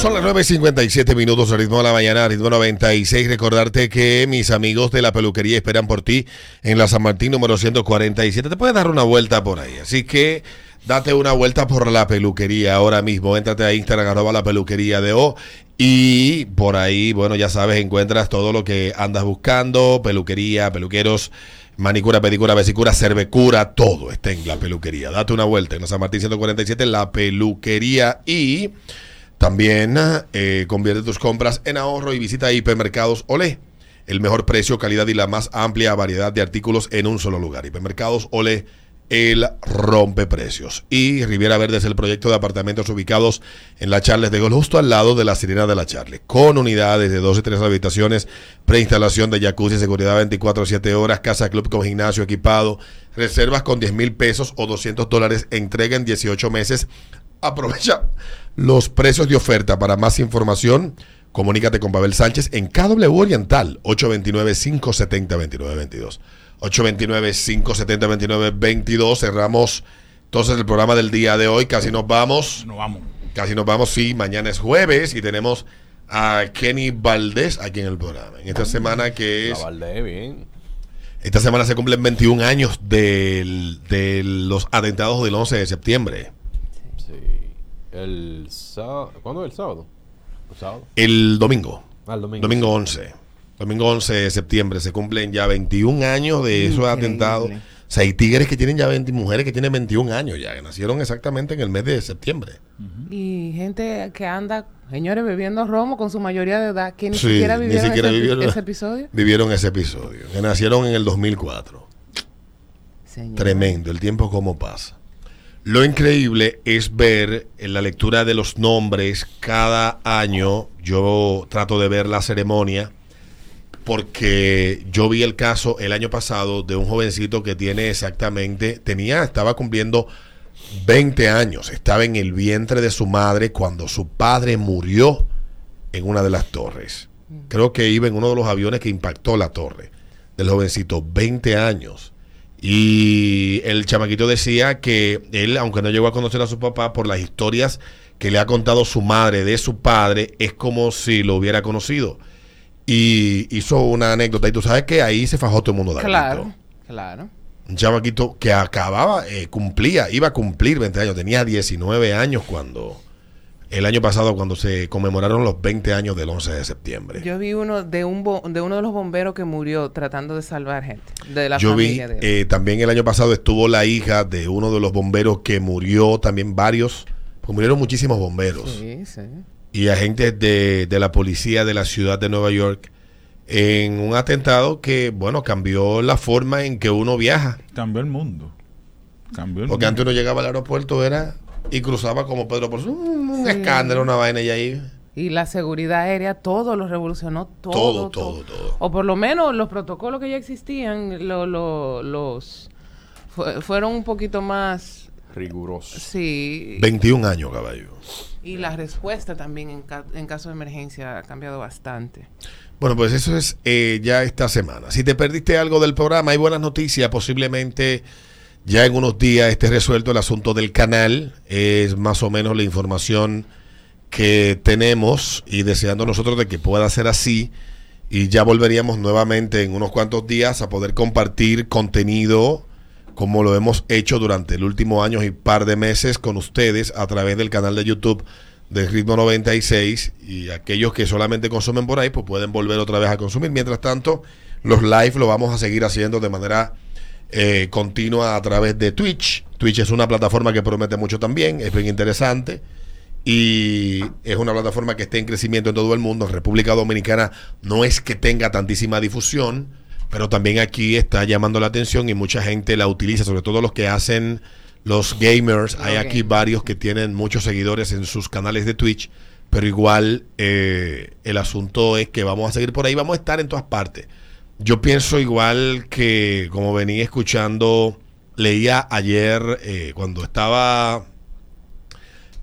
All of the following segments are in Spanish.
Son las 9.57 minutos, ritmo de la mañana, ritmo 96. Recordarte que mis amigos de la peluquería esperan por ti en la San Martín número 147. Te puedes dar una vuelta por ahí. Así que date una vuelta por la peluquería ahora mismo. Éntrate a Instagram, arroba la peluquería de O. Y por ahí, bueno, ya sabes, encuentras todo lo que andas buscando: peluquería, peluqueros manicura, pedicura, vesicura, cervecura, todo está en la peluquería. Date una vuelta en la San Martín 147, la peluquería y también eh, convierte tus compras en ahorro y visita Hipermercados Olé. El mejor precio, calidad y la más amplia variedad de artículos en un solo lugar. Hipermercados Olé, el rompeprecios. Y Riviera Verde es el proyecto de apartamentos ubicados en la Charles de Gol, justo al lado de la Sirena de la Charles, con unidades de 12 y 3 habitaciones, preinstalación de jacuzzi, seguridad 24-7 horas, casa club con gimnasio equipado, reservas con 10 mil pesos o 200 dólares, entrega en 18 meses. Aprovecha los precios de oferta. Para más información, comunícate con Pavel Sánchez en KW Oriental, 829-570-2922. 829-570-2922. Cerramos entonces el programa del día de hoy. Casi nos vamos. Nos vamos. Casi nos vamos, sí. Mañana es jueves y tenemos a Kenny Valdés aquí en el programa. En esta semana que es... Valdés, bien. Esta semana se cumplen 21 años del- de los atentados del 11 de septiembre. El sábado. ¿Cuándo es el sábado? El sábado. El domingo. Ah, el domingo. Domingo 11. Domingo 11 de septiembre se cumplen ya 21 años de esos Increíble. atentados. O sea, hay tigres que tienen ya 20, mujeres que tienen 21 años ya, que nacieron exactamente en el mes de septiembre. Y gente que anda, señores, bebiendo romo con su mayoría de edad, que ni Sí, siquiera ni vivieron, siquiera ese, vivieron- ese episodio. Vivieron ese episodio, que nacieron en el 2004. Señor. Tremendo, el tiempo como pasa. Lo increíble es ver en la lectura de los nombres cada año. Yo trato de ver la ceremonia porque yo vi el caso el año pasado de un jovencito que tiene exactamente, tenía, estaba cumpliendo 20 años, estaba en el vientre de su madre cuando su padre murió en una de las torres. Creo que iba en uno de los aviones que impactó la torre del jovencito, 20 años. Y el chamaquito decía que él, aunque no llegó a conocer a su papá, por las historias que le ha contado su madre de su padre, es como si lo hubiera conocido. Y hizo una anécdota. Y tú sabes que ahí se fajó todo el mundo de Claro, claro. Un chamaquito que acababa, eh, cumplía, iba a cumplir 20 años. Tenía 19 años cuando, el año pasado, cuando se conmemoraron los 20 años del 11 de septiembre. Yo vi uno de un bo- de uno de los bomberos que murió tratando de salvar gente de la Yo vi, familia de él. eh, también el año pasado estuvo la hija de uno de los bomberos que murió, también varios, pues murieron muchísimos bomberos sí, sí. y agentes de, de la policía de la ciudad de Nueva York en un atentado que, bueno, cambió la forma en que uno viaja. Cambió el mundo. Cambió el Porque mundo. antes uno llegaba al aeropuerto era y cruzaba como Pedro por su un Sí. escándalo, una vaina y ahí Y la seguridad aérea, todo lo revolucionó, todo, todo, todo, todo. O por lo menos los protocolos que ya existían, lo- lo- los fue- fueron un poquito más, Riguroso. sí. 21 años, caballo. Y la respuesta también en, ca- en caso de emergencia ha cambiado bastante. Bueno, pues eso es eh, ya esta semana. Si te perdiste algo del programa, hay buenas noticias. Posiblemente ya en unos días esté resuelto el asunto del canal. Es más o menos la información que tenemos y deseando nosotros de que pueda ser así. Y ya volveríamos nuevamente en unos cuantos días a poder compartir contenido como lo hemos hecho durante el último año y par de meses con ustedes a través del canal de YouTube de Ritmo 96 y aquellos que solamente consumen por ahí pues pueden volver otra vez a consumir. Mientras tanto, los live lo vamos a seguir haciendo de manera eh, continua a través de Twitch. Twitch es una plataforma que promete mucho también, es bien interesante y es una plataforma que está en crecimiento en todo el mundo. En República Dominicana no es que tenga tantísima difusión, pero también aquí está llamando la atención y mucha gente la utiliza, sobre todo los que hacen los gamers. Hay aquí varios que tienen muchos seguidores en sus canales de Twitch, pero igual eh, el asunto es que vamos a seguir por ahí, vamos a estar en todas partes. Yo pienso igual que como venía escuchando, leía ayer eh, cuando estaba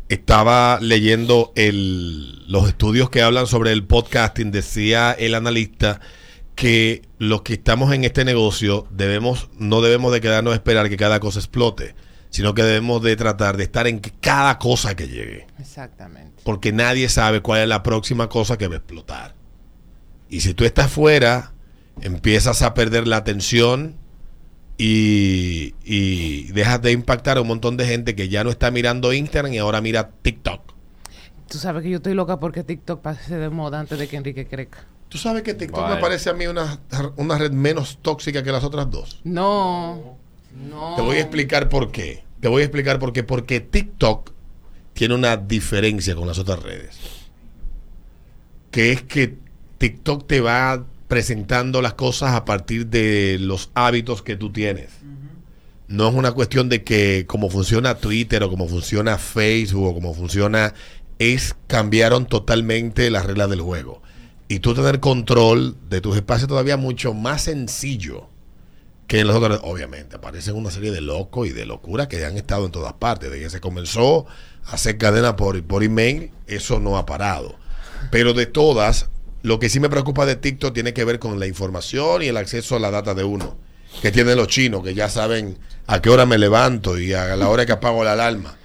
estaba leyendo el, los estudios que hablan sobre el podcasting, decía el analista que los que estamos en este negocio debemos no debemos de quedarnos a esperar que cada cosa explote, sino que debemos de tratar de estar en cada cosa que llegue. Exactamente. Porque nadie sabe cuál es la próxima cosa que va a explotar. Y si tú estás fuera, empiezas a perder la atención y, y dejas de impactar a un montón de gente que ya no está mirando Instagram y ahora mira TikTok. Tú sabes que yo estoy loca porque TikTok pase de moda antes de que Enrique crezca. Tú sabes que TikTok Vale. me parece a mí una, una red menos tóxica que las otras dos. No. No. Te voy a explicar por qué. Te voy a explicar por qué. Porque TikTok tiene una diferencia con las otras redes. Que es que TikTok te va presentando las cosas a partir de los hábitos que tú tienes. No es una cuestión de que como funciona Twitter o como funciona Facebook o como funciona... Es cambiaron totalmente las reglas del juego. Y tú tener control de tus espacios todavía mucho más sencillo que en los otros, obviamente, aparecen una serie de locos y de locuras que han estado en todas partes. De que se comenzó a hacer cadena por, por email, eso no ha parado. Pero de todas, lo que sí me preocupa de TikTok tiene que ver con la información y el acceso a la data de uno. Que tienen los chinos, que ya saben a qué hora me levanto y a la hora que apago la alarma.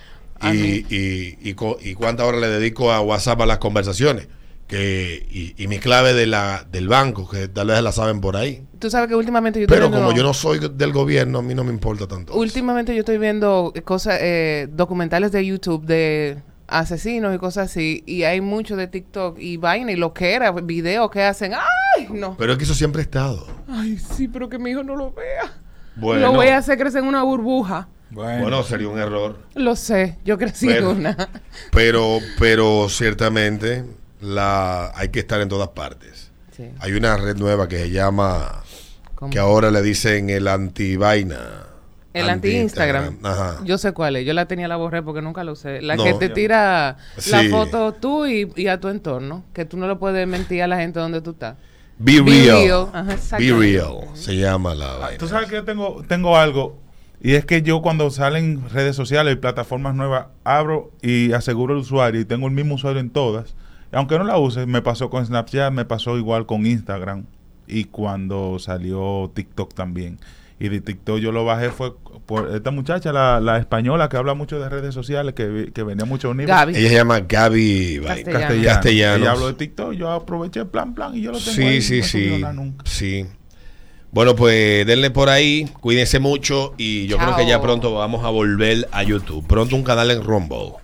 Y, y, y, y cuánta hora le dedico a WhatsApp a las conversaciones. Que, y, y mi clave de la, del banco, que tal vez la saben por ahí. Tú sabes que últimamente yo estoy Pero viendo- como yo no soy del gobierno, a mí no me importa tanto. eso. Últimamente yo estoy viendo cosas, eh, documentales de YouTube de asesinos y cosas así, y hay mucho de TikTok y vaina y lo que era, videos que hacen, ¡ay! No. Pero es que eso siempre ha estado. Ay, sí, pero que mi hijo no lo vea. Bueno, Lo voy a hacer crecer en una burbuja. Bueno, bueno, sería un error. Lo sé, yo crecí Pero- en una. Pero, pero ciertamente la, hay que estar en todas partes. Sí. Hay una red nueva que se llama, ¿Cómo? que ahora le dicen el anti-vaina. El anti-Instagram. Yo sé cuál es. Yo la tenía, la borré porque nunca la usé. La No. que te tira la Sí. foto tú y, y a tu entorno. Que tú no le puedes mentir a la gente donde tú estás. Be Be real. real. Ajá, Be real. Se llama la vaina. Ah, Tú sabes que yo tengo, tengo algo. Y es que yo cuando salen redes sociales y plataformas nuevas, abro y aseguro el usuario y tengo el mismo usuario en todas. Aunque no la use, me pasó con Snapchat, me pasó igual con Instagram y cuando salió TikTok también. Y de TikTok yo lo bajé fue por esta muchacha, la, la española que habla mucho de redes sociales, que, que venía mucho a unir. Gaby. Ella se llama Gaby vaina. Castellano. Castellanos. Ella habló de TikTok, yo aproveché plan, plan y yo lo tengo Sí, ahí, sí, no sí. nunca. Sí. Bueno, pues denle por ahí, cuídense mucho y yo creo que ya pronto vamos a volver a YouTube. Pronto un canal en Rumble.